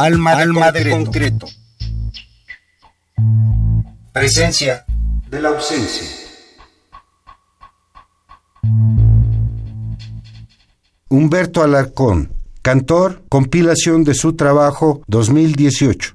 Alma, de, Alma concreto. de concreto. Presencia de la ausencia. Humberto Alarcón, cantor, compilación de su trabajo 2018.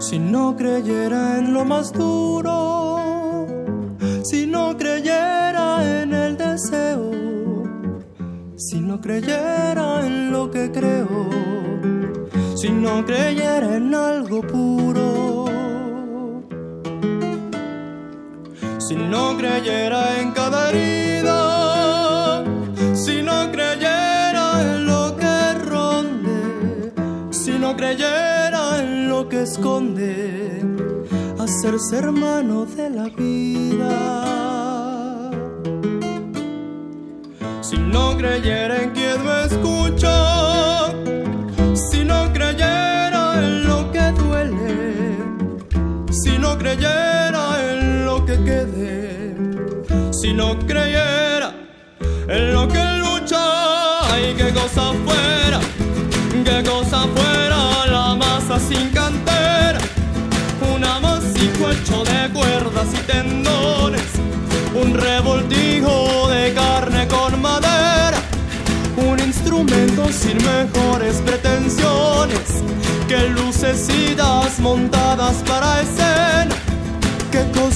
si no creyera en lo más duro, si no creyera en el deseo, si no creyera en lo que creo si no creyera en algo puro. Si no creyera en cada herida, si no creyera en lo que ronde, si no creyera en lo que esconde, hacerse hermano de la vida. Si no creyera en quien me escucha, creyera en no creyera en lo que lucha, ay, qué cosa fuera, qué cosa fuera la masa sin cantera, un amasijo hecho de cuerdas y tendones, un revoltijo de carne con madera, un instrumento sin mejores pretensiones que lucecitas montadas para escena.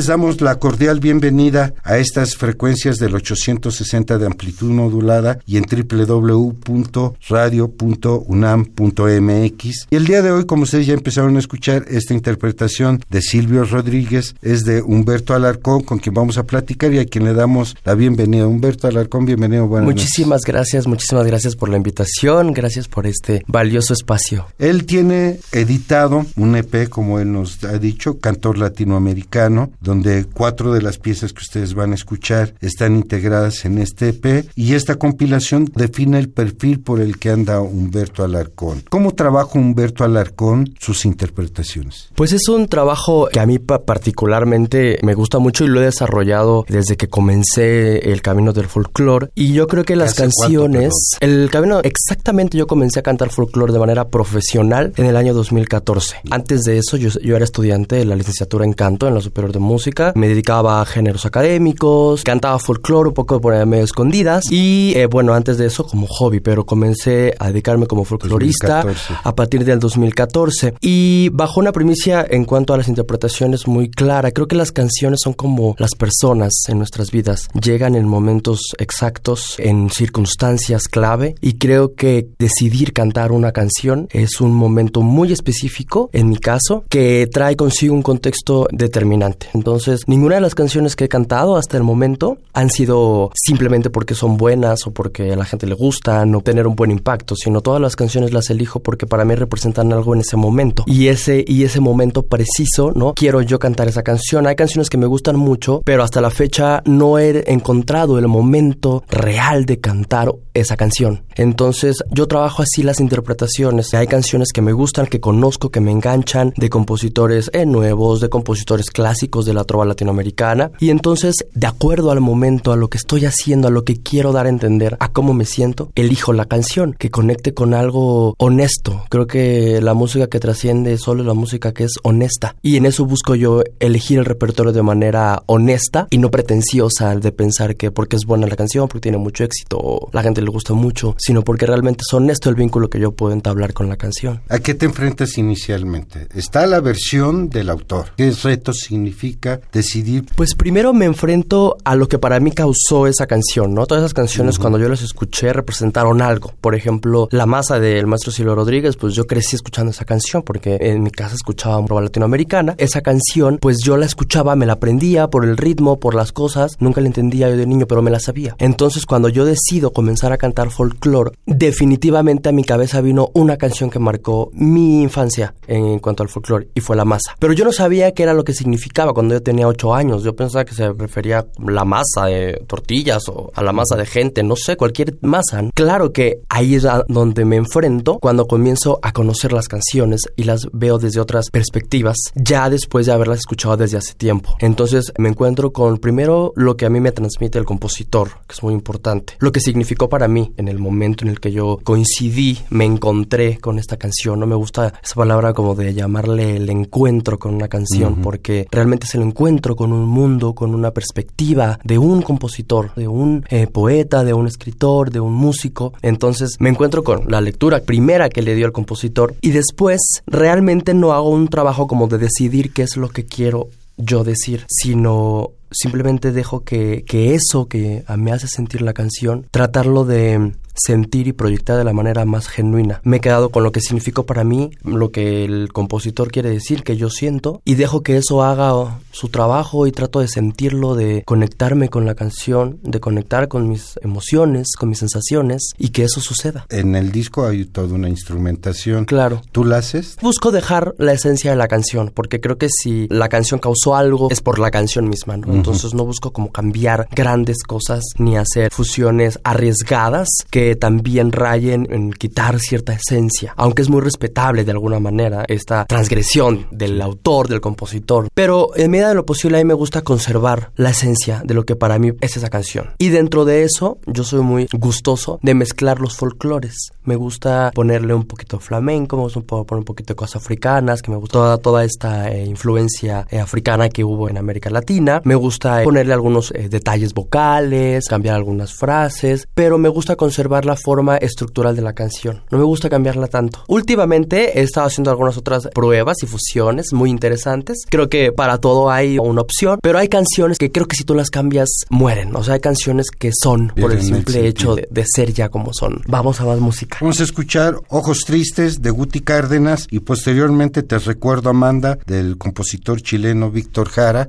Les damos la cordial bienvenida a estas frecuencias del 860 de amplitud modulada y en www.radio.unam.mx. Y el día de hoy, como ustedes ya empezaron a escuchar, esta interpretación de Silvio Rodríguez es de Humberto Alarcón, con quien vamos a platicar y a quien le damos la bienvenida. Humberto Alarcón, bienvenido. Buenas muchísimas gracias, muchísimas gracias por la invitación, gracias por este valioso espacio. Él tiene editado un EP, como él nos ha dicho, Cantor Latinoamericano donde cuatro de las piezas que ustedes van a escuchar están integradas en este EP y esta compilación define el perfil por el que anda Humberto Alarcón. ¿Cómo trabaja Humberto Alarcón sus interpretaciones? Pues es un trabajo que a mí particularmente me gusta mucho y lo he desarrollado desde que comencé el camino del folclore y yo creo que las canciones, el camino exactamente yo comencé a cantar folclore de manera profesional en el año 2014. Antes de eso yo, yo era estudiante de la licenciatura en canto en la superior de música. Me dedicaba a géneros académicos, cantaba folclore un poco por medio escondidas. Y eh, bueno, antes de eso como hobby, pero comencé a dedicarme como folclorista a partir del 2014 y bajo una primicia en cuanto a las interpretaciones muy clara. Creo que las canciones son como las personas en nuestras vidas, llegan en momentos exactos, en circunstancias clave y creo que decidir cantar una canción es un momento muy específico, en mi caso, que trae consigo un contexto determinado entonces, ninguna de las canciones que he cantado hasta el momento han sido simplemente porque son buenas o porque a la gente le gustan o tener un buen impacto, sino todas las canciones las elijo porque para mí representan algo en ese momento. Y ese y ese momento preciso, ¿no? Quiero yo cantar esa canción. Hay canciones que me gustan mucho, pero hasta la fecha no he encontrado el momento real de cantar esa canción. Entonces, yo trabajo así las interpretaciones. Hay canciones que me gustan, que conozco, que me enganchan, de compositores eh, nuevos, de compositores clásicos de la trova latinoamericana. Y entonces, de acuerdo al momento, a lo que estoy haciendo, a lo que quiero dar a entender, a cómo me siento, elijo la canción que conecte con algo honesto. Creo que la música que trasciende es solo la música que es honesta. Y en eso busco yo elegir el repertorio de manera honesta y no pretenciosa de pensar que porque es buena la canción, porque tiene mucho éxito, la gente le gusta mucho, sino porque realmente es honesto el vínculo que yo puedo entablar con la canción. ¿A qué te enfrentas inicialmente? Está la versión del autor. ¿Qué retos significa decidir? Pues primero me enfrento a lo que para mí causó esa canción, ¿no? Todas esas canciones cuando yo las escuché representaron algo. Por ejemplo, La masa del maestro Silvio Rodríguez, pues yo crecí escuchando esa canción porque en mi casa escuchaba un roba latinoamericana. Esa canción, pues yo la escuchaba, me la aprendía por el ritmo, por las cosas. Nunca la entendía yo de niño, pero me la sabía. Entonces, cuando yo decido comenzar a cantar folclore, definitivamente a mi cabeza vino una canción que marcó mi infancia en cuanto al folclore y fue La masa. Pero yo no sabía qué era lo que significaba significaba cuando yo tenía ocho años. Yo pensaba que se refería a la masa de tortillas o a la masa de gente, no sé, cualquier masa. Claro que ahí es donde me enfrento cuando comienzo a conocer las canciones y las veo desde otras perspectivas, ya después de haberlas escuchado desde hace tiempo. Entonces me encuentro con primero lo que a mí me transmite el compositor, que es muy importante, lo que significó para mí en el momento en el que yo coincidí, me encontré con esta canción. No me gusta esa palabra como de llamarle el encuentro con una canción, porque realmente es el encuentro con un mundo, con una perspectiva de un compositor, de un eh, poeta, de un escritor, de un músico. Entonces me encuentro con la lectura primera que le dio el compositor y después realmente no hago un trabajo como de decidir qué es lo que quiero yo decir, sino simplemente dejo que, que eso que me hace sentir la canción, tratarlo de sentir y proyectar de la manera más genuina. Me he quedado con lo que significó para mí, lo que el compositor quiere decir, que yo siento, y dejo que eso haga su trabajo y trato de sentirlo, de conectarme con la canción, de conectar con mis emociones, con mis sensaciones, y que eso suceda. En el disco hay toda una instrumentación. Claro. ¿Tú la haces? Busco dejar la esencia de la canción, porque creo que si la canción causó algo, es por la canción misma, ¿no? Entonces no busco como cambiar grandes cosas, ni hacer fusiones arriesgadas que también rayen en quitar cierta esencia, aunque es muy respetable de alguna manera esta transgresión del autor, del compositor. Pero en medida de lo posible a mí me gusta conservar la esencia de lo que para mí es esa canción. Y dentro de eso yo soy muy gustoso de mezclar los folclores. Me gusta ponerle un poquito flamenco, me gusta poner un poquito de cosas africanas, que me gusta toda, esta eh, influencia eh, africana que hubo en América Latina. Me gusta gusta ponerle algunos eh, detalles vocales, cambiar algunas frases, pero me gusta conservar la forma estructural de la canción. No me gusta cambiarla tanto. Últimamente he estado haciendo algunas otras pruebas y fusiones muy interesantes. Creo que para todo hay una opción, pero hay canciones que creo que si tú las cambias mueren. O sea, hay canciones que son por el simple hecho de, de, ser ya como son. Vamos a más música. Vamos a escuchar Ojos Tristes de Guti Cárdenas y posteriormente Te Recuerdo Amanda del compositor chileno Víctor Jara.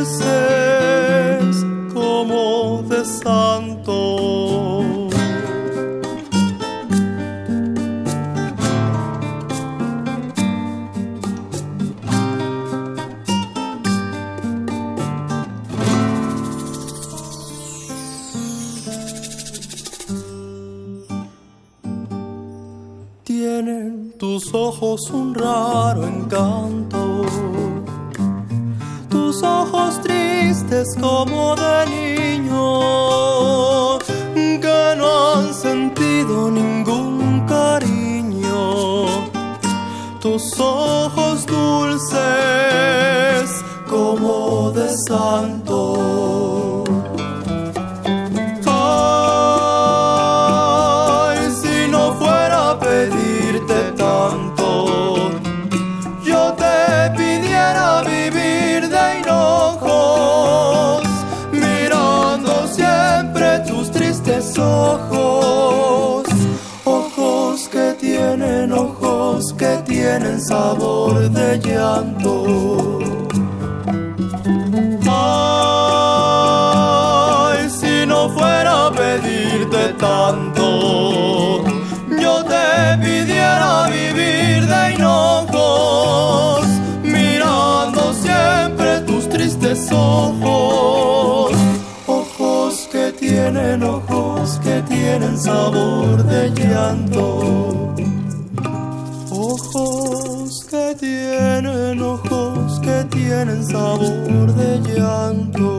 Ojos Ojos que tienen ojos que tienen sabor de llanto.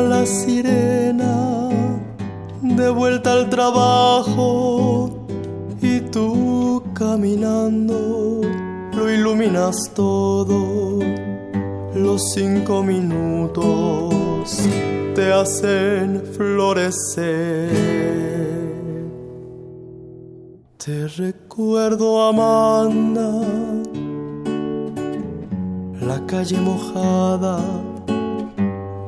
La sirena, de vuelta al trabajo, y tú caminando lo iluminas todo los cinco minutos te hacen florecer. Te recuerdo, Amanda, la calle mojada,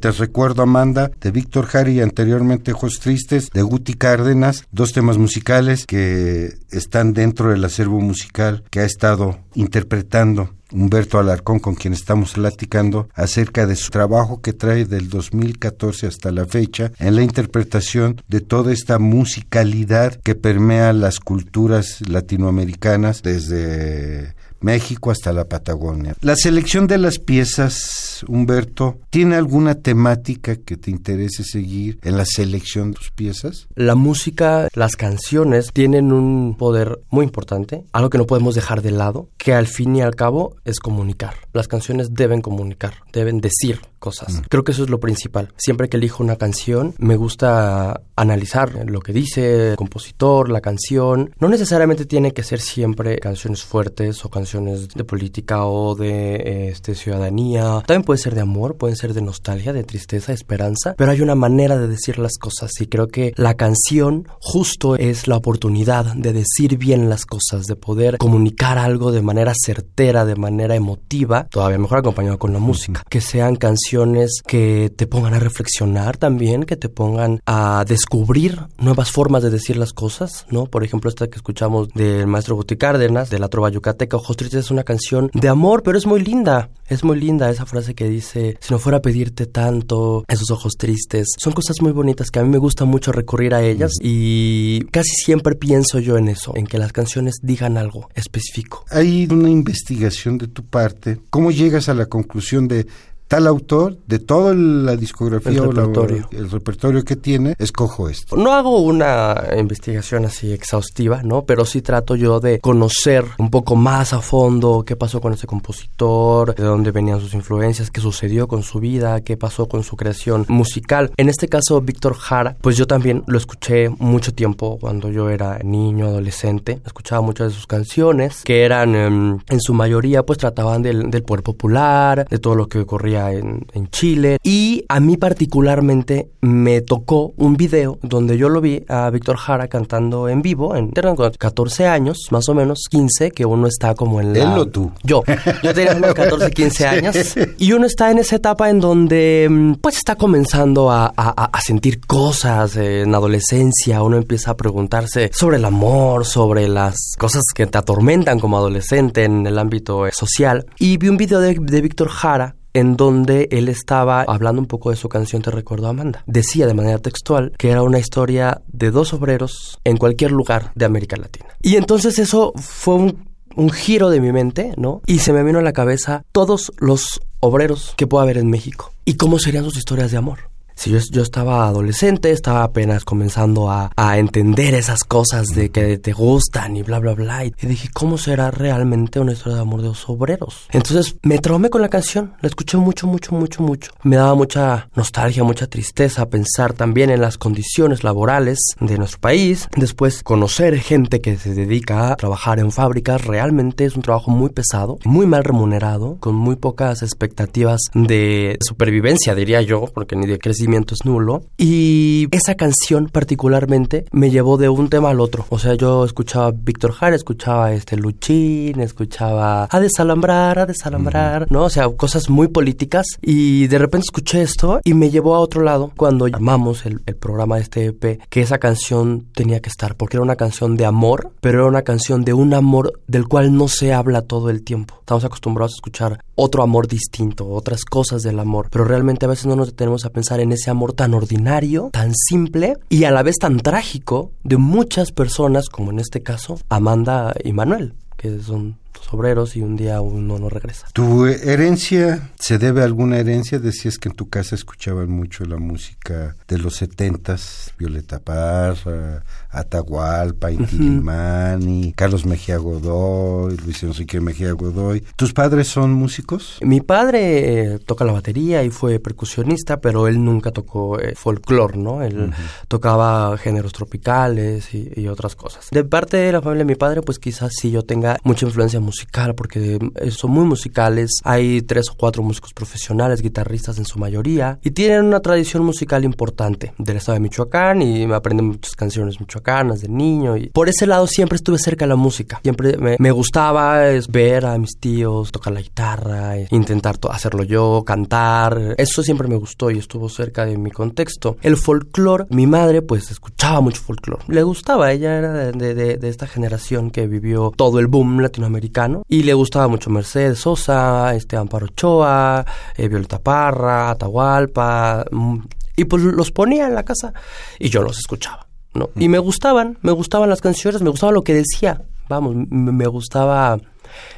te recuerdo Amanda, de Víctor Jari y anteriormente Ojos Tristes, de Guti Cárdenas, dos temas musicales que están dentro del acervo musical que ha estado interpretando Humberto Alarcón, con quien estamos platicando acerca de su trabajo que trae del 2014 hasta la fecha en la interpretación de toda esta musicalidad que permea las culturas latinoamericanas desde México hasta la Patagonia. La selección de las piezas, Humberto, ¿tiene alguna temática que te interese seguir en la selección de tus piezas? La música, las canciones tienen un poder muy importante, algo que no podemos dejar de lado, que al fin y al cabo es comunicar. Las canciones deben comunicar, deben decir cosas. Mm. Creo que eso es lo principal. Siempre que elijo una canción, me gusta analizar lo que dice el compositor, la canción. No necesariamente tiene que ser siempre canciones fuertes o canciones de política o de este, ciudadanía. También puede ser de amor, pueden ser de nostalgia, de tristeza, de esperanza, pero hay una manera de decir las cosas y creo que la canción justo es la oportunidad de decir bien las cosas, de poder comunicar algo de manera certera, de manera emotiva, todavía mejor acompañado con la música. Que sean canciones que te pongan a reflexionar también, que te pongan a descubrir nuevas formas de decir las cosas, ¿no? Por ejemplo, esta que escuchamos del maestro Guti Cárdenas, de la trova yucateca, Ojos Es una canción de amor, pero es muy linda. Es muy linda esa frase que dice, si no fuera a pedirte tanto, esos ojos tristes. Son cosas muy bonitas que a mí me gusta mucho recurrir a ellas y casi siempre pienso yo en eso, en que las canciones digan algo específico. Hay una investigación de tu parte. ¿Cómo llegas a la conclusión de tal autor, de toda la discografía el repertorio. o el repertorio que tiene, escojo esto. No hago una investigación así exhaustiva, ¿no? Pero sí trato yo de conocer un poco más a fondo qué pasó con ese compositor, de dónde venían sus influencias, qué sucedió con su vida, qué pasó con su creación musical. En este caso, Víctor Jara, pues yo también lo escuché mucho tiempo cuando yo era niño, adolescente. Escuchaba muchas de sus canciones, que eran em, en su mayoría, pues trataban del, del poder popular, de todo lo que ocurría en, Chile. Y a mí particularmente me tocó un video donde yo lo vi a Víctor Jara cantando en vivo, en 14 años, más o menos 15, que uno está como en la... ¿Él o tú? Yo. Yo tenía unos 14, 15 años. Y uno está en esa etapa en donde mm, pues está comenzando a, a sentir cosas en adolescencia. Uno empieza a preguntarse sobre el amor, sobre las cosas que te atormentan como adolescente en el ámbito social. Y vi un video de, de Víctor Jara en donde él estaba hablando un poco de su canción Te recuerdo Amanda. Decía de manera textual que era una historia de dos obreros en cualquier lugar de América Latina. Y entonces eso fue un, giro de mi mente, ¿no? Y se me vino a la cabeza todos los obreros que pueda haber en México y cómo serían sus historias de amor si yo, estaba adolescente, estaba apenas comenzando a, entender esas cosas de que te gustan y bla, bla, bla. Y dije, ¿cómo será realmente una historia de amor de los obreros? Entonces me traumé con la canción, la escuché mucho, mucho, mucho, mucho. Me daba mucha nostalgia, mucha tristeza pensar también en las condiciones laborales de nuestro país. Después, conocer gente que se dedica a trabajar en fábricas realmente es un trabajo muy pesado, muy mal remunerado, con muy pocas expectativas de supervivencia, diría yo, porque ni de crecimiento sentimiento es nulo. Y esa canción particularmente me llevó de un tema al otro. O sea, yo escuchaba Víctor Jara, escuchaba este Luchín, escuchaba a desalambrar, a desalambrar, ¿no? O sea, cosas muy políticas. Y de repente escuché esto y me llevó a otro lado cuando llamamos el, el programa de este EP, que esa canción tenía que estar, porque era una canción de amor, pero era una canción de un amor del cual no se habla todo el tiempo. Estamos acostumbrados a escuchar otro amor distinto, otras cosas del amor, pero realmente a veces no nos detenemos a pensar en ese amor tan ordinario, tan simple y a la vez tan trágico de muchas personas, como en este caso Amanda y Manuel, que son obreros y un día uno no regresa. ¿Tu herencia se debe a alguna herencia? Decías que en tu casa escuchaban mucho la música de los setentas, Violeta Parra, Atahualpa, Inti Carlos Mejía Godoy, Luis Enrique Mejía Godoy. ¿Tus padres son músicos? Mi padre eh, toca la batería y fue percusionista, pero él nunca tocó eh, folclore, ¿no? Él tocaba géneros tropicales y, y, otras cosas. De parte de la familia de mi padre, pues quizás sí yo tenga mucha influencia musical, porque eh, son muy musicales. Hay tres o cuatro músicos profesionales, guitarristas en su mayoría, y tienen una tradición musical importante del estado de Michoacán y me aprenden muchas canciones michoacanas de niño. Y por ese lado siempre estuve cerca de la música. Siempre me, gustaba es, ver a mis tíos tocar la guitarra, e intentar hacerlo yo, cantar. Eso siempre me gustó y estuvo cerca de mi contexto. El folclore, mi madre pues escuchaba mucho folclore. Le gustaba, ella era de, de, de esta generación que vivió todo el boom latinoamericano y le gustaba mucho Mercedes Sosa, este Amparo Ochoa, eh, Violeta Parra, Atahualpa, mm, y pues los ponía en la casa y yo los escuchaba, ¿no? Y me gustaban, me gustaban las canciones, me gustaba lo que decía, vamos, me gustaba...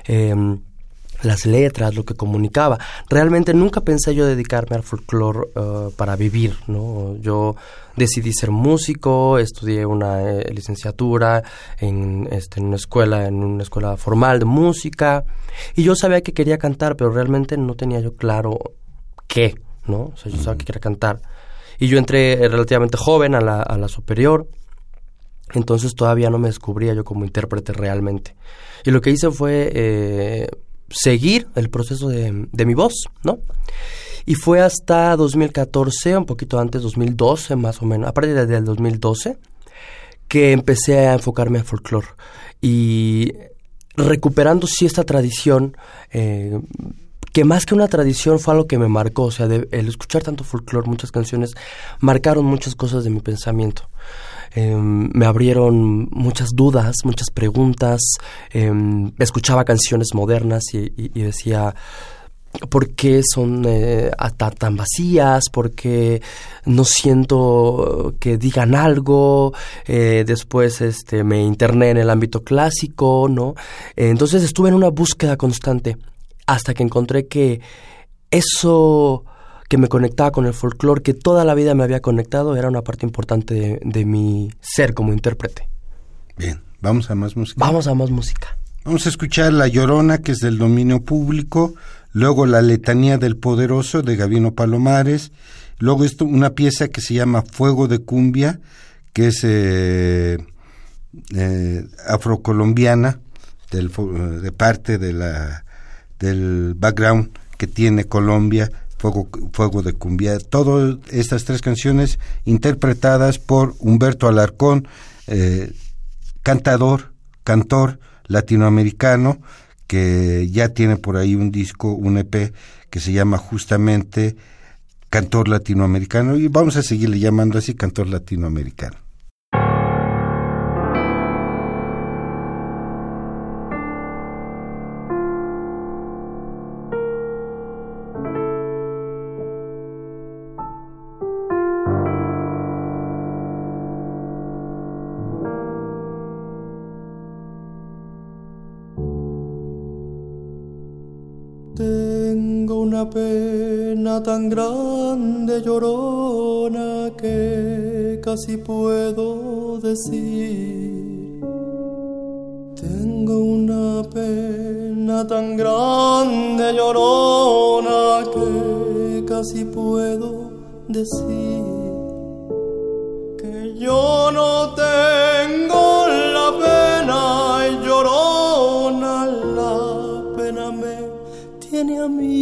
Em, las letras, lo que comunicaba. Realmente nunca pensé yo dedicarme al folclore eh, para vivir, ¿no? Yo decidí ser músico, estudié una eh, licenciatura en, este, en una escuela, en una escuela formal de música, y yo sabía que quería cantar, pero realmente no tenía yo claro qué, ¿no? O sea, yo sabía que quería cantar. Y yo entré relativamente joven a la, a la superior, entonces todavía no me descubría yo como intérprete realmente. Y lo que hice fue eh, seguir el proceso de, de mi voz, ¿no? Y fue hasta 2014, un poquito antes, 2012 más o menos, a partir del 2012, que empecé a enfocarme en folclore. Y recuperando sí esta tradición, eh, que más que una tradición fue algo que me marcó, o sea, el escuchar tanto folclore, muchas canciones, marcaron muchas cosas de mi pensamiento. Em, me abrieron muchas dudas, muchas preguntas, em, escuchaba canciones modernas y decía, por qué son eh, tan vacías, por qué no siento que digan algo, eh, después este, me interné en el ámbito clásico, ¿no? entonces estuve en una búsqueda constante hasta que encontré que eso que me conectaba con el folclore, que toda la vida me había conectado, era una parte importante de, de mi ser como intérprete. Bien, vamos a más música. Vamos a más música. Vamos a escuchar La Llorona, que es del dominio público, luego La Letanía del Poderoso de Gabino Palomares, luego esto, una pieza que se llama Fuego de Cumbia, que es eh, eh, afrocolombiana, del, de parte de la, del background que tiene Colombia, Fuego, Fuego de Cumbia. Todas estas tres canciones interpretadas por Humberto Alarcón, eh, cantador, cantor latinoamericano, que ya tiene por ahí un disco, un EP que se llama justamente Cantor Latinoamericano y vamos a seguirle llamando así Cantor Latinoamericano. Grande llorona que casi puedo decir. Tengo una pena tan grande llorona que casi puedo decir que yo no tengo la pena y llorona la pena me tiene a mí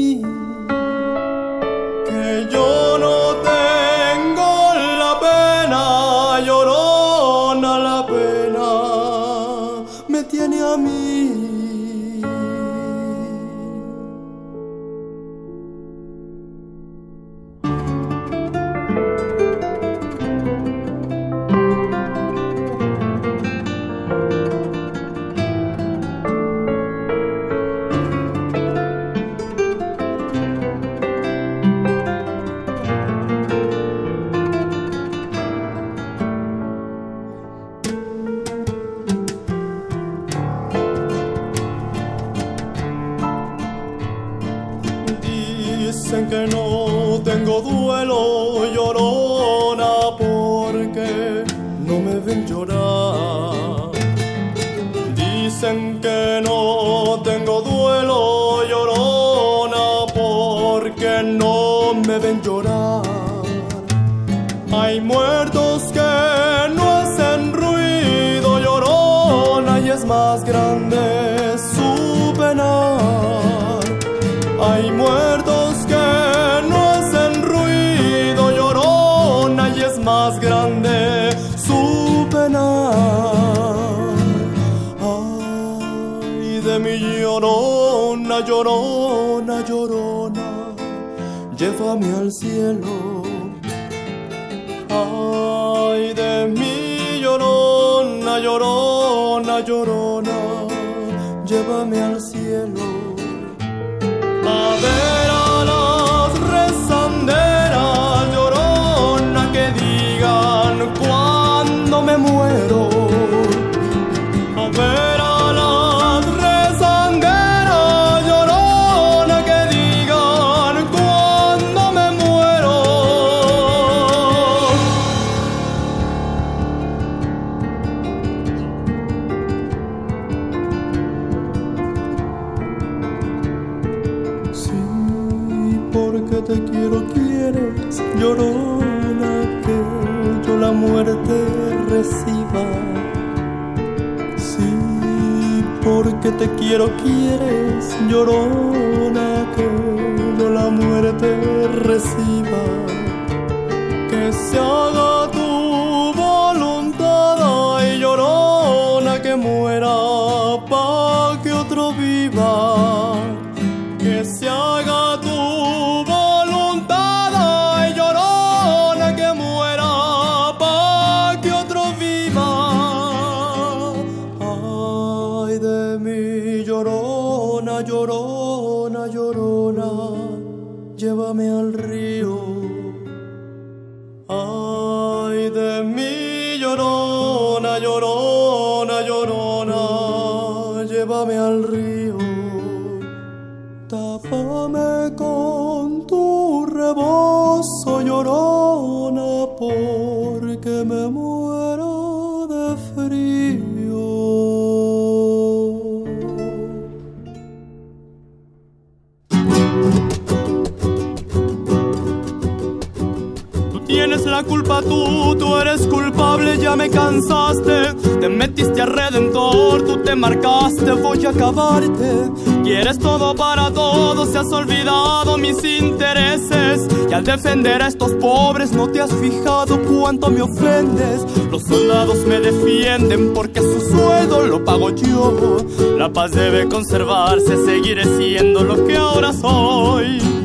pobres, no te has fijado cuánto me ofendes. Los soldados me defienden porque su sueldo lo pago yo. La paz debe conservarse, seguiré siendo lo que ahora soy.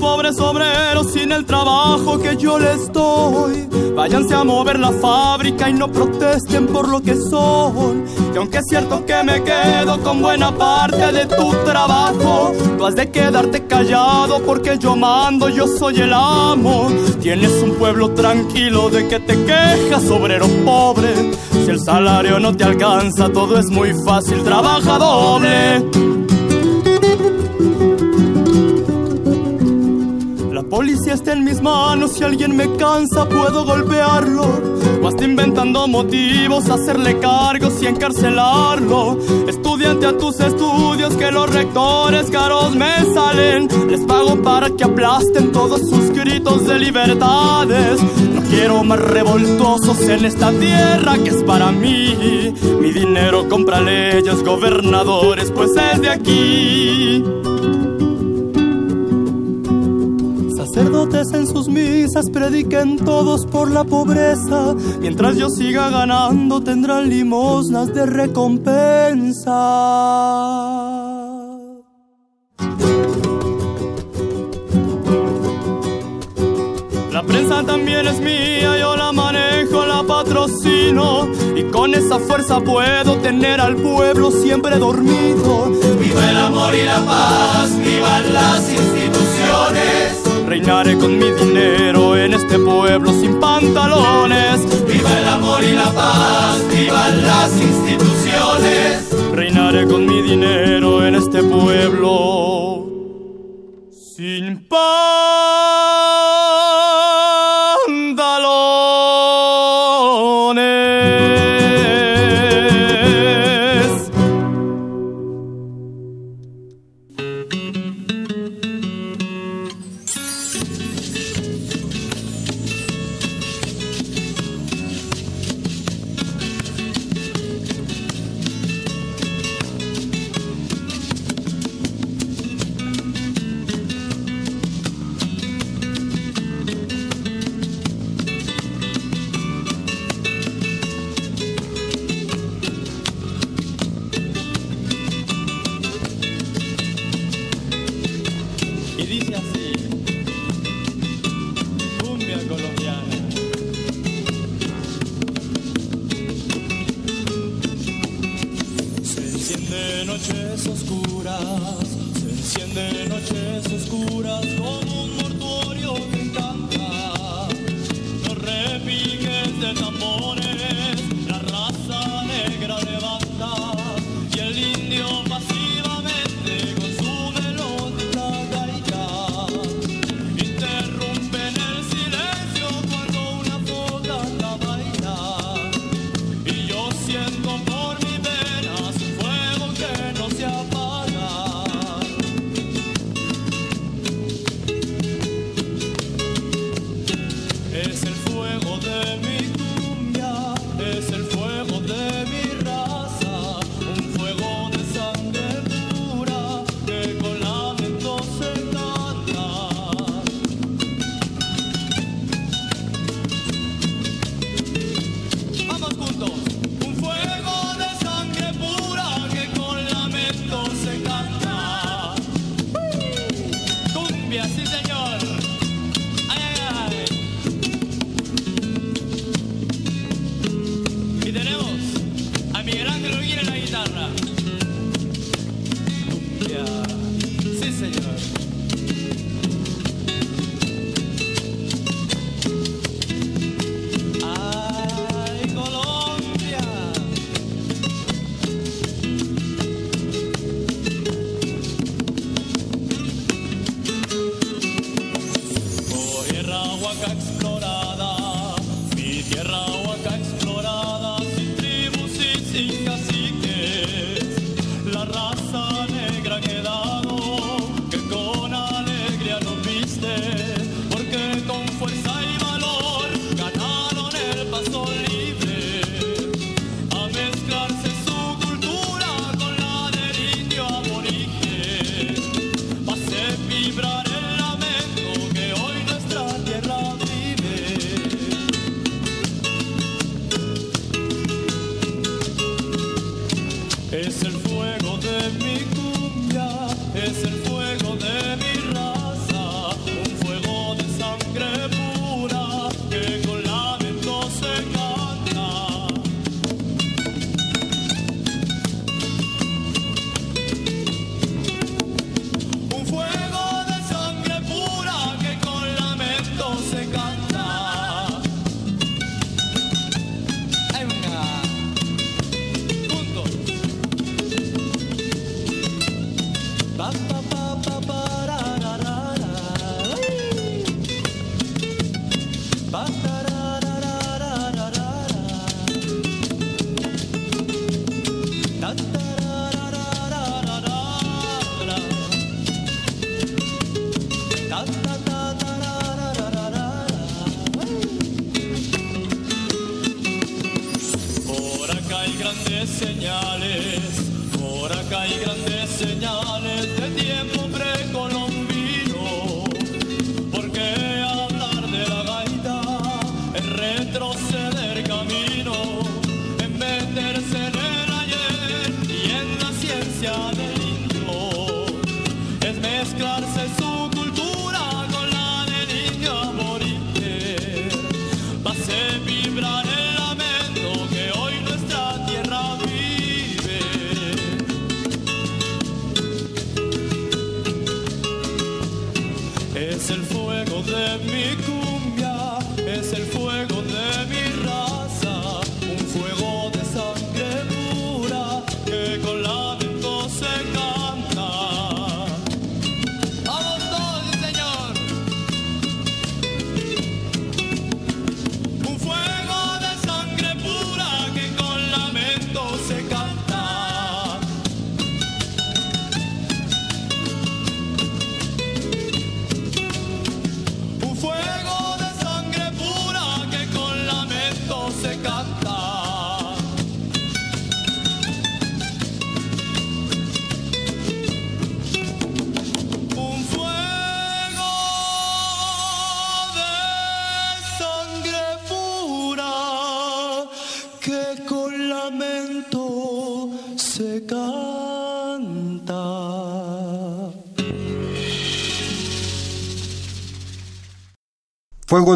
Pobres obreros sin el trabajo que yo les doy? Váyanse a mover la fábrica y no protesten por lo que son. Que aunque es cierto que me quedo con buena parte de tu trabajo, tú has de quedarte callado porque yo mando, yo soy el amo. Tienes un pueblo tranquilo de que te quejas, obrero pobre. Si el salario no te alcanza, todo es muy fácil, trabaja doble. Policía está en mis manos, si alguien me cansa puedo golpearlo. O hasta inventando motivos, hacerle cargos y encarcelarlo. Estudiante a tus estudios, que los rectores caros me salen. Les pago para que aplasten todos sus gritos de libertades. No quiero más revoltosos en esta tierra que es para mí. Mi dinero compra leyes, gobernadores, pues es de aquí. Sacerdotes en sus misas prediquen todos por la pobreza. Mientras yo siga ganando tendrán limosnas de recompensa. La prensa también es mía, yo la manejo, la patrocino y con esa fuerza puedo tener al pueblo siempre dormido. Viva el amor y la paz, vivan las instituciones reinaré con mi dinero en este pueblo sin pantalones. Viva el amor y la paz, vivan las instituciones. Reinaré con mi dinero en este pueblo sin paz.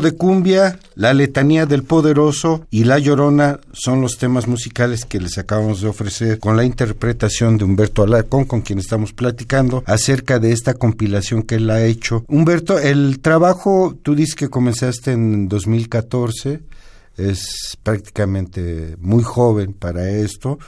De Cumbia, La Letanía del Poderoso y La Llorona son los temas musicales que les acabamos de ofrecer con la interpretación de Humberto Alarcón, con quien estamos platicando acerca de esta compilación que él ha hecho. Humberto, el trabajo, tú dices que comenzaste en 2014, es prácticamente muy joven para esto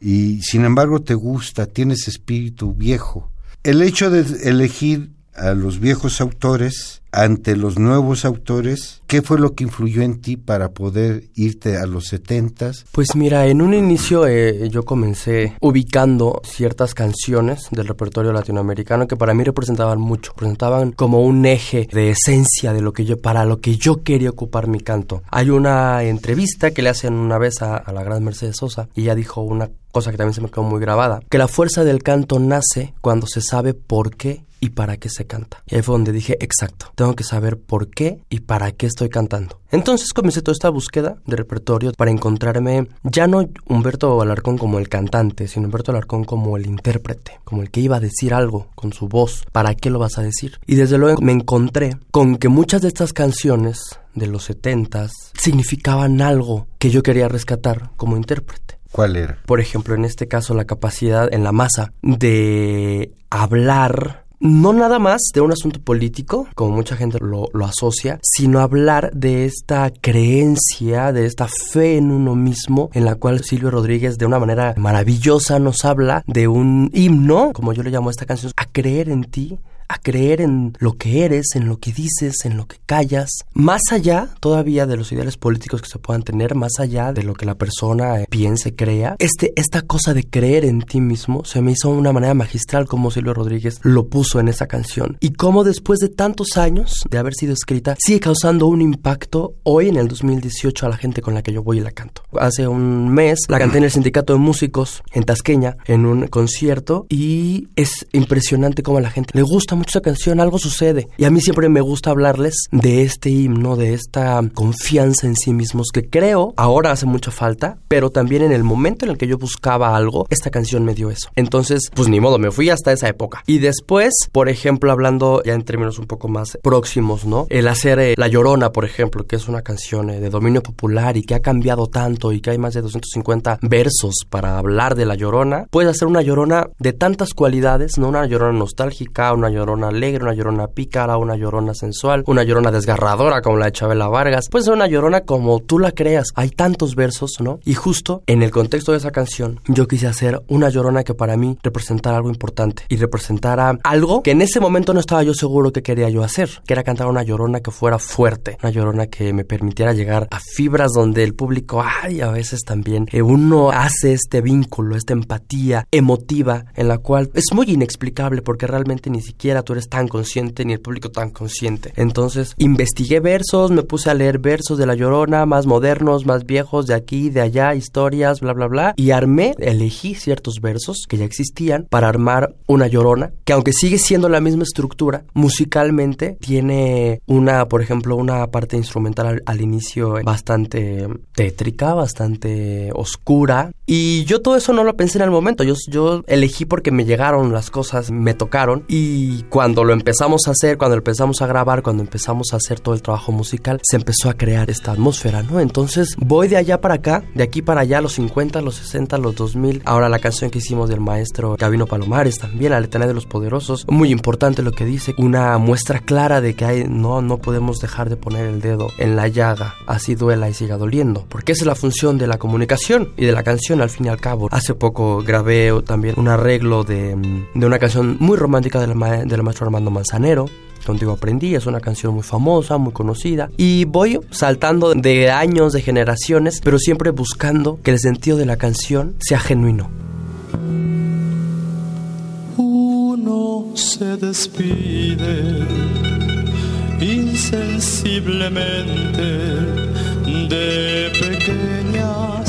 y sin embargo te gusta, tienes espíritu viejo. El hecho de elegir a los viejos autores ante los nuevos autores, ¿qué fue lo que influyó en ti para poder irte a los setentas? Pues mira, en un inicio eh, yo comencé ubicando ciertas canciones del repertorio latinoamericano que para mí representaban mucho, representaban como un eje de esencia de lo que yo, para lo que yo quería ocupar mi canto. Hay una entrevista que le hacen una vez a, a la gran Mercedes Sosa y ella dijo una cosa que también se me quedó muy grabada, que la fuerza del canto nace cuando se sabe por qué y para qué se canta. Y ahí fue donde dije, exacto, tengo que saber por qué y para qué estoy cantando. Entonces comencé toda esta búsqueda de repertorio para encontrarme ya no Humberto Alarcón como el cantante, sino Humberto Alarcón como el intérprete, como el que iba a decir algo con su voz. ¿Para qué lo vas a decir? Y desde luego me encontré con que muchas de estas canciones de los setentas significaban algo que yo quería rescatar como intérprete. ¿Cuál era? Por ejemplo, en este caso, la capacidad en la masa de hablar no nada más de un asunto político, como mucha gente lo, lo, asocia, sino hablar de esta creencia, de esta fe en uno mismo, en la cual Silvio Rodríguez de una manera maravillosa nos habla de un himno, como yo le llamo a esta canción, a creer en ti, a creer en lo que eres, en lo que dices, en lo que callas, más allá todavía de los ideales políticos que se puedan tener, más allá de lo que la persona eh, piense, crea, este, esta cosa de creer en ti mismo se me hizo una manera magistral como Silvio Rodríguez lo puso en esa canción. Y cómo después de tantos años de haber sido escrita sigue causando un impacto hoy en el 2018 a la gente con la que yo voy y la canto. Hace un mes la canté en el Sindicato de Músicos en Tasqueña en un concierto y es impresionante cómo a la gente le gusta mucha canción, algo sucede. Y a mí siempre me gusta hablarles de este himno, de esta confianza en sí mismos que creo ahora hace mucha falta, pero también en el momento en el que yo buscaba algo, esta canción me dio eso. Entonces, pues ni modo, me fui hasta esa época. Y después, por ejemplo, hablando ya en términos un poco más próximos, ¿no? El hacer eh, La Llorona, por ejemplo, que es una canción eh, de dominio popular y que ha cambiado tanto y que hay más de 250 versos para hablar de La Llorona, puedes hacer una Llorona de tantas cualidades, ¿no? Una Llorona nostálgica, una Llorona llorona alegre, una llorona pícara, una llorona sensual, una llorona desgarradora como la de Chabela Vargas. Puede ser una llorona como tú la creas. Hay tantos versos, ¿no? Y justo en el contexto de esa canción, yo quise hacer una llorona que para mí representara algo importante y representara algo que en ese momento no estaba yo seguro que quería yo hacer, que era cantar una llorona que fuera fuerte, una llorona que me permitiera llegar a fibras donde el público, ay, a veces también eh, uno hace este vínculo, esta empatía emotiva en la cual es muy inexplicable porque realmente ni siquiera tú eres tan consciente ni el público tan consciente. Entonces investigué versos, me puse a leer versos de La Llorona, más modernos, más viejos, de aquí, de allá, historias, bla, bla, bla. Y armé, elegí ciertos versos que ya existían para armar una Llorona, que aunque sigue siendo la misma estructura, musicalmente tiene una, por ejemplo, una parte instrumental al, inicio bastante tétrica, bastante oscura. Y yo todo eso no lo pensé en el momento, yo, yo elegí porque me llegaron las cosas, me tocaron y cuando lo empezamos a hacer, cuando empezamos a grabar, cuando empezamos a hacer todo el trabajo musical, se empezó a crear esta atmósfera, ¿no? Entonces voy de allá para acá, de aquí para allá, los 50, los 60, los 2000. Ahora la canción que hicimos del maestro Gabino Palomares también, La letanía de los poderosos. Muy importante lo que dice, una muestra clara de que hay, no, no podemos dejar de poner el dedo en la llaga, así duela y siga doliendo. Porque esa es la función de la comunicación y de la canción al fin y al cabo. Hace poco grabé también un arreglo de, de una canción muy romántica de la, de la maestro Armando Manzanero. Contigo aprendí, es una canción muy famosa, muy conocida. Y voy saltando de años, de generaciones, pero siempre buscando que el sentido de la canción sea genuino. Uno se despide insensiblemente de pequeñas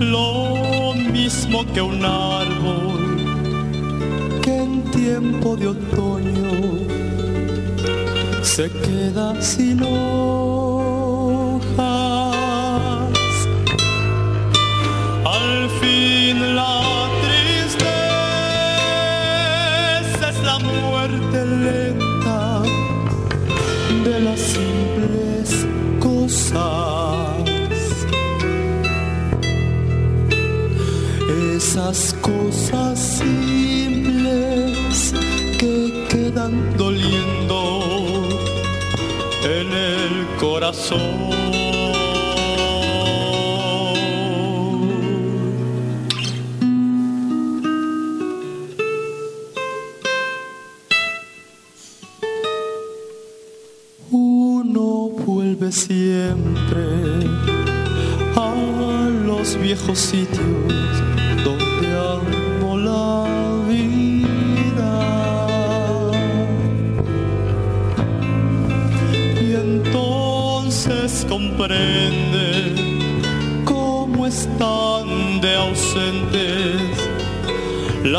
Lo mismo que un árbol que en tiempo de otoño se queda sin hojas. Al fin la esas cosas simples que quedan doliendo en el corazón. siempre a los viejos sitios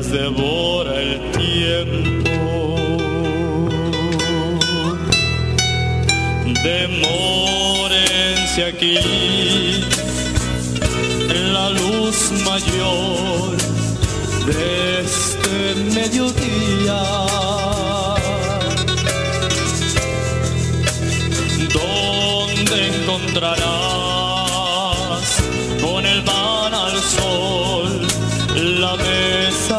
las devora el tiempo. Demórense aquí en la luz mayor de este mediodía. Donde encontrarás con el sol, la mesa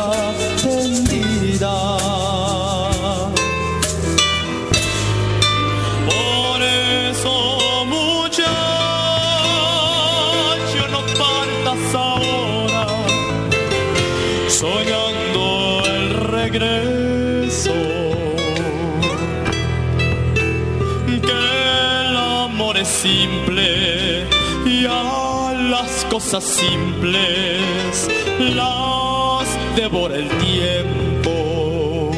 cosas simples las devora el tiempo.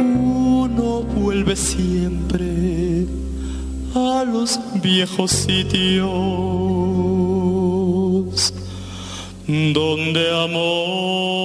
Uno vuelve siempre a los viejos sitios donde amor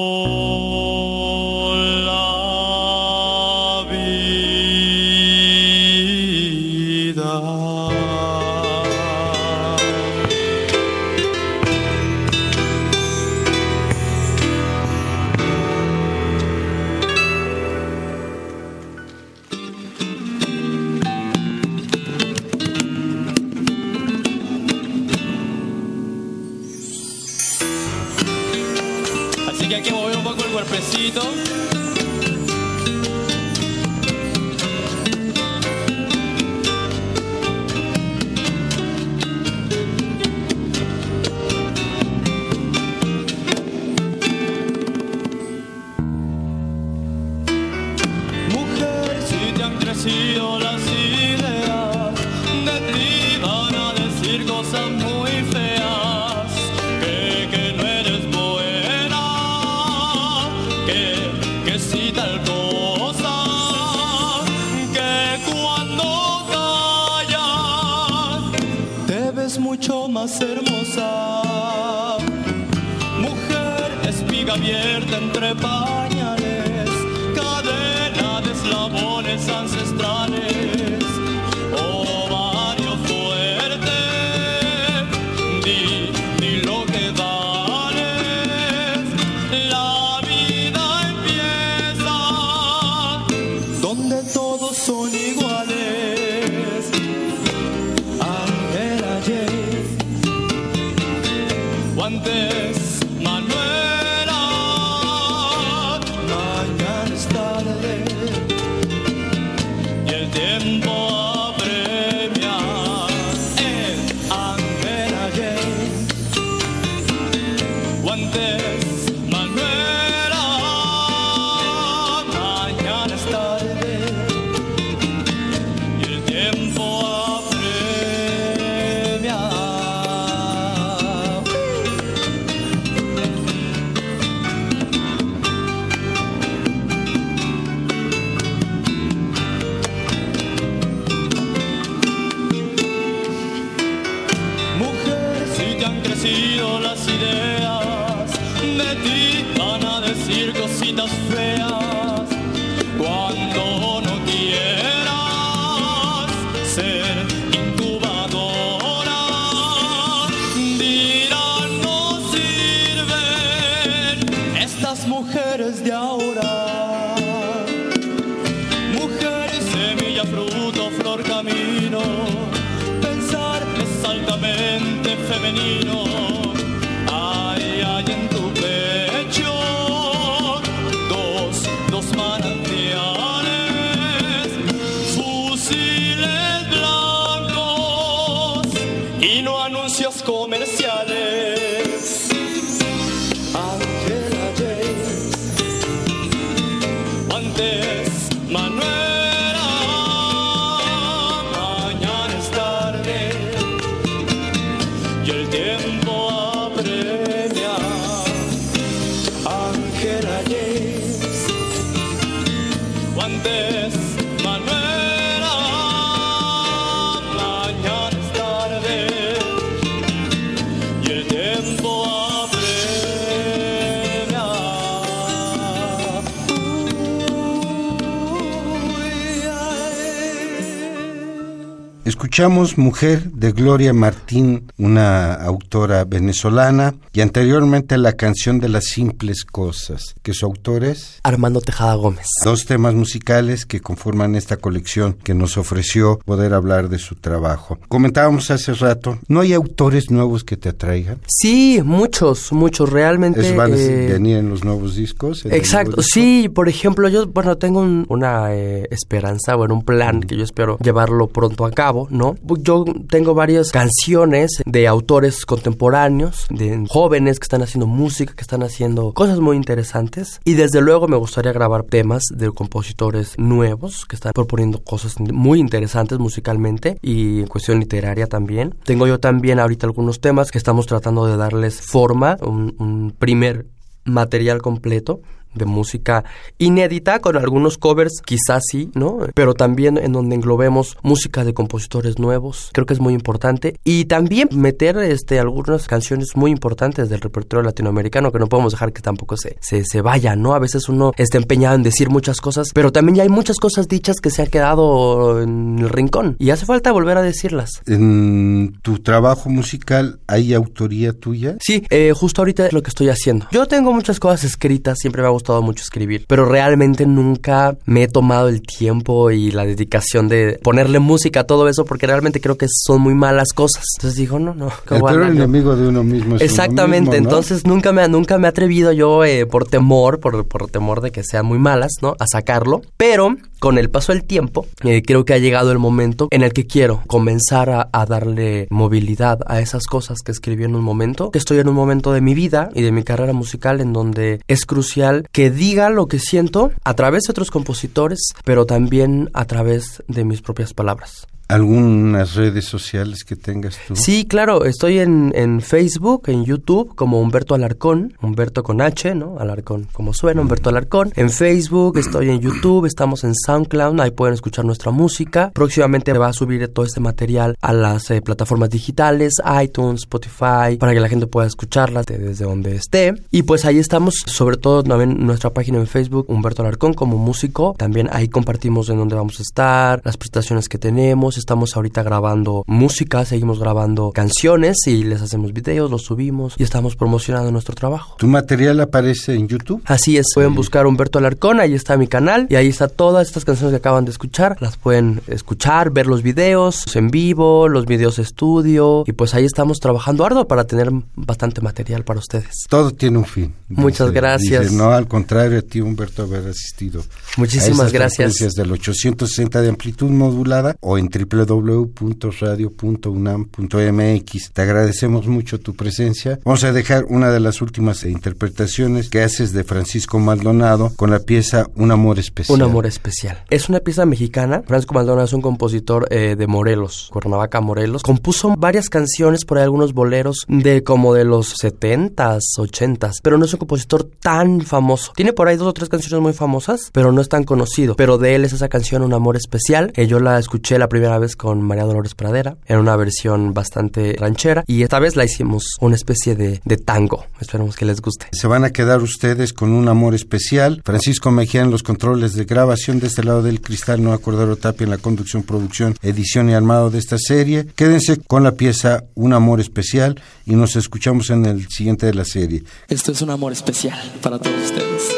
Escuchamos Mujer de Gloria Martín, una autora venezolana, y anteriormente la canción de las simples cosas, que su autor es Armando Tejada Gómez. dos temas musicales que conforman esta colección que nos ofreció poder hablar de su trabajo. Comentábamos hace rato, ¿no hay autores nuevos que te atraigan? Sí, muchos, muchos, realmente. ¿Es van a eh, venir en los nuevos discos? Exacto, nuevo disco? sí, por ejemplo, yo, bueno, tengo un- una eh, esperanza, bueno, un plan que yo espero llevarlo pronto a cabo, ¿no? Yo tengo varias canciones de autores contemporáneos, de jóvenes que están haciendo música, que están haciendo cosas muy interesantes, y desde luego me gustaría grabar temas de compositores nuevos que están proponiendo cosas muy interesantes musicalmente y en cuestión literaria también. Tengo yo también ahorita algunos temas que estamos tratando de darles forma, un, un primer material completo de música inédita con algunos covers quizás sí, ¿no? Pero también en donde englobemos música de compositores nuevos, creo que es muy importante y también meter este algunas canciones muy importantes del repertorio latinoamericano que no podemos dejar que tampoco se se, se vayan, ¿no? A veces uno está empeñado en decir muchas cosas, pero también ya hay muchas cosas dichas que se han quedado en el rincón y hace falta volver a decirlas. En tu trabajo musical, ¿hay autoría tuya? Sí, eh, justo ahorita es lo que estoy haciendo. Yo tengo muchas cosas escritas, siempre me ha gustado mucho escribir, pero realmente nunca me he tomado el tiempo y la dedicación de ponerle música a todo eso porque realmente creo que son muy malas cosas. Entonces digo, no, no. ¿qué El peor enemigo de uno mismo es uno Exactamente, mismo, ¿no? entonces nunca me, nunca me he atrevido yo eh, por temor, por, por temor de que sean muy malas, ¿no? A sacarlo, pero con el paso del tiempo eh, creo que ha llegado el momento en el que quiero comenzar a, a darle movilidad a esas cosas que escribí en un momento, que estoy en un momento de mi vida y de mi carrera musical en donde es crucial que diga lo que siento a través de otros compositores, pero también a través de mis propias palabras. ¿Algunas redes sociales que tengas tú? Sí, claro, estoy en, en Facebook, en YouTube, como Humberto Alarcón, Humberto con H, ¿no? Alarcón, como suena, Humberto Alarcón. En Facebook, estoy en YouTube, estamos en SoundCloud, ahí pueden escuchar nuestra música. Próximamente va a subir todo este material a las eh, plataformas digitales, iTunes, Spotify, para que la gente pueda escucharla de- desde donde esté. Y pues ahí estamos, sobre todo también nuestra página en Facebook, Humberto Alarcón, como músico. También ahí compartimos en dónde vamos a estar, las prestaciones que tenemos. Estamos ahorita grabando música, seguimos grabando canciones y les hacemos videos, los subimos y estamos promocionando nuestro trabajo. ¿Tu material aparece en YouTube? Así es, pueden buscar Humberto Alarcón, ahí está mi canal y ahí está todas estas canciones que acaban de escuchar, las pueden escuchar, ver los videos en vivo, los videos de estudio y pues ahí estamos trabajando arduo para tener bastante material para ustedes. Todo tiene un fin. Muchas gracias. dice, no, al contrario, a ti, Humberto, haber asistido. Muchísimas a estas gracias. del 860 de amplitud modulada o en www.radio.unam.mx. Te agradecemos mucho tu presencia. Vamos a dejar una de las últimas interpretaciones que haces de Francisco Maldonado con la pieza Un amor especial. Un amor especial. Es una pieza mexicana. Francisco Maldonado es un compositor eh, de Morelos, Cuernavaca, Morelos. Compuso varias canciones, por ahí algunos boleros de como de los 70s, 80s, pero no es un compositor tan famoso. Tiene por ahí dos o tres canciones muy famosas, pero no es tan conocido. Pero de él es esa canción Un amor especial. que yo la escuché la primera vez con María Dolores Pradera, en una versión bastante ranchera, y esta vez la hicimos una especie de, de tango. Esperemos que les guste. Se van a quedar ustedes con un amor especial. Francisco Mejía en los controles de grabación de este lado del cristal, no Cordero Tapia en la conducción, producción, edición y armado de esta serie. Quédense con la pieza Un amor especial y nos escuchamos en el siguiente de la serie. Esto es un amor especial para todos ustedes.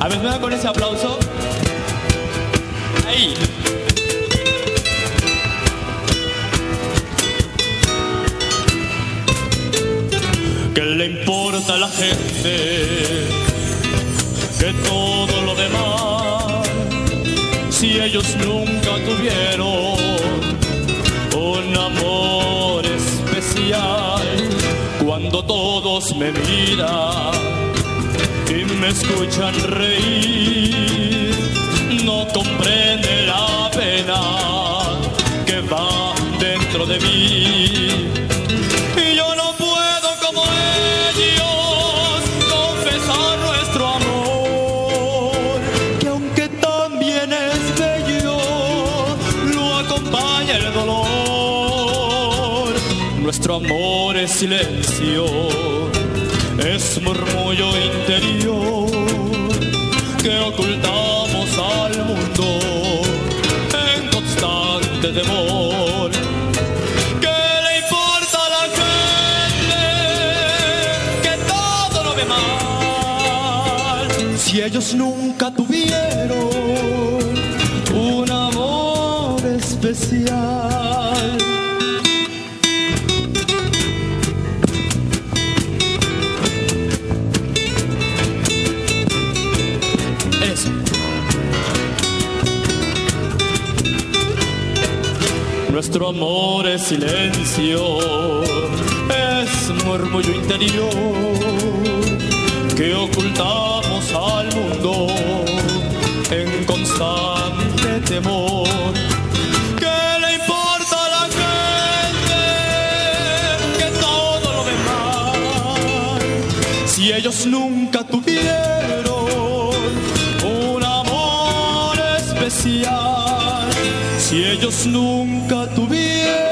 A ver, me con ese aplauso. Ahí. ¿Qué le importa a la gente que todo lo demás? Si ellos nunca tuvieron un amor especial, cuando todos me miran y me escuchan reír, no comprende la pena que va dentro de mí. Y yo no puedo como ellos confesar nuestro amor, que aunque también es bello, lo acompaña el dolor. Nuestro amor es silencio, es murmullo interior Ellos nunca tuvieron un amor especial. Eso. Nuestro amor es silencio, es murmullo interior que ocultamos al en constante temor. ¿Qué le importa a la gente que todo lo mal? Si ellos nunca tuvieron un amor especial, si ellos nunca tuvieron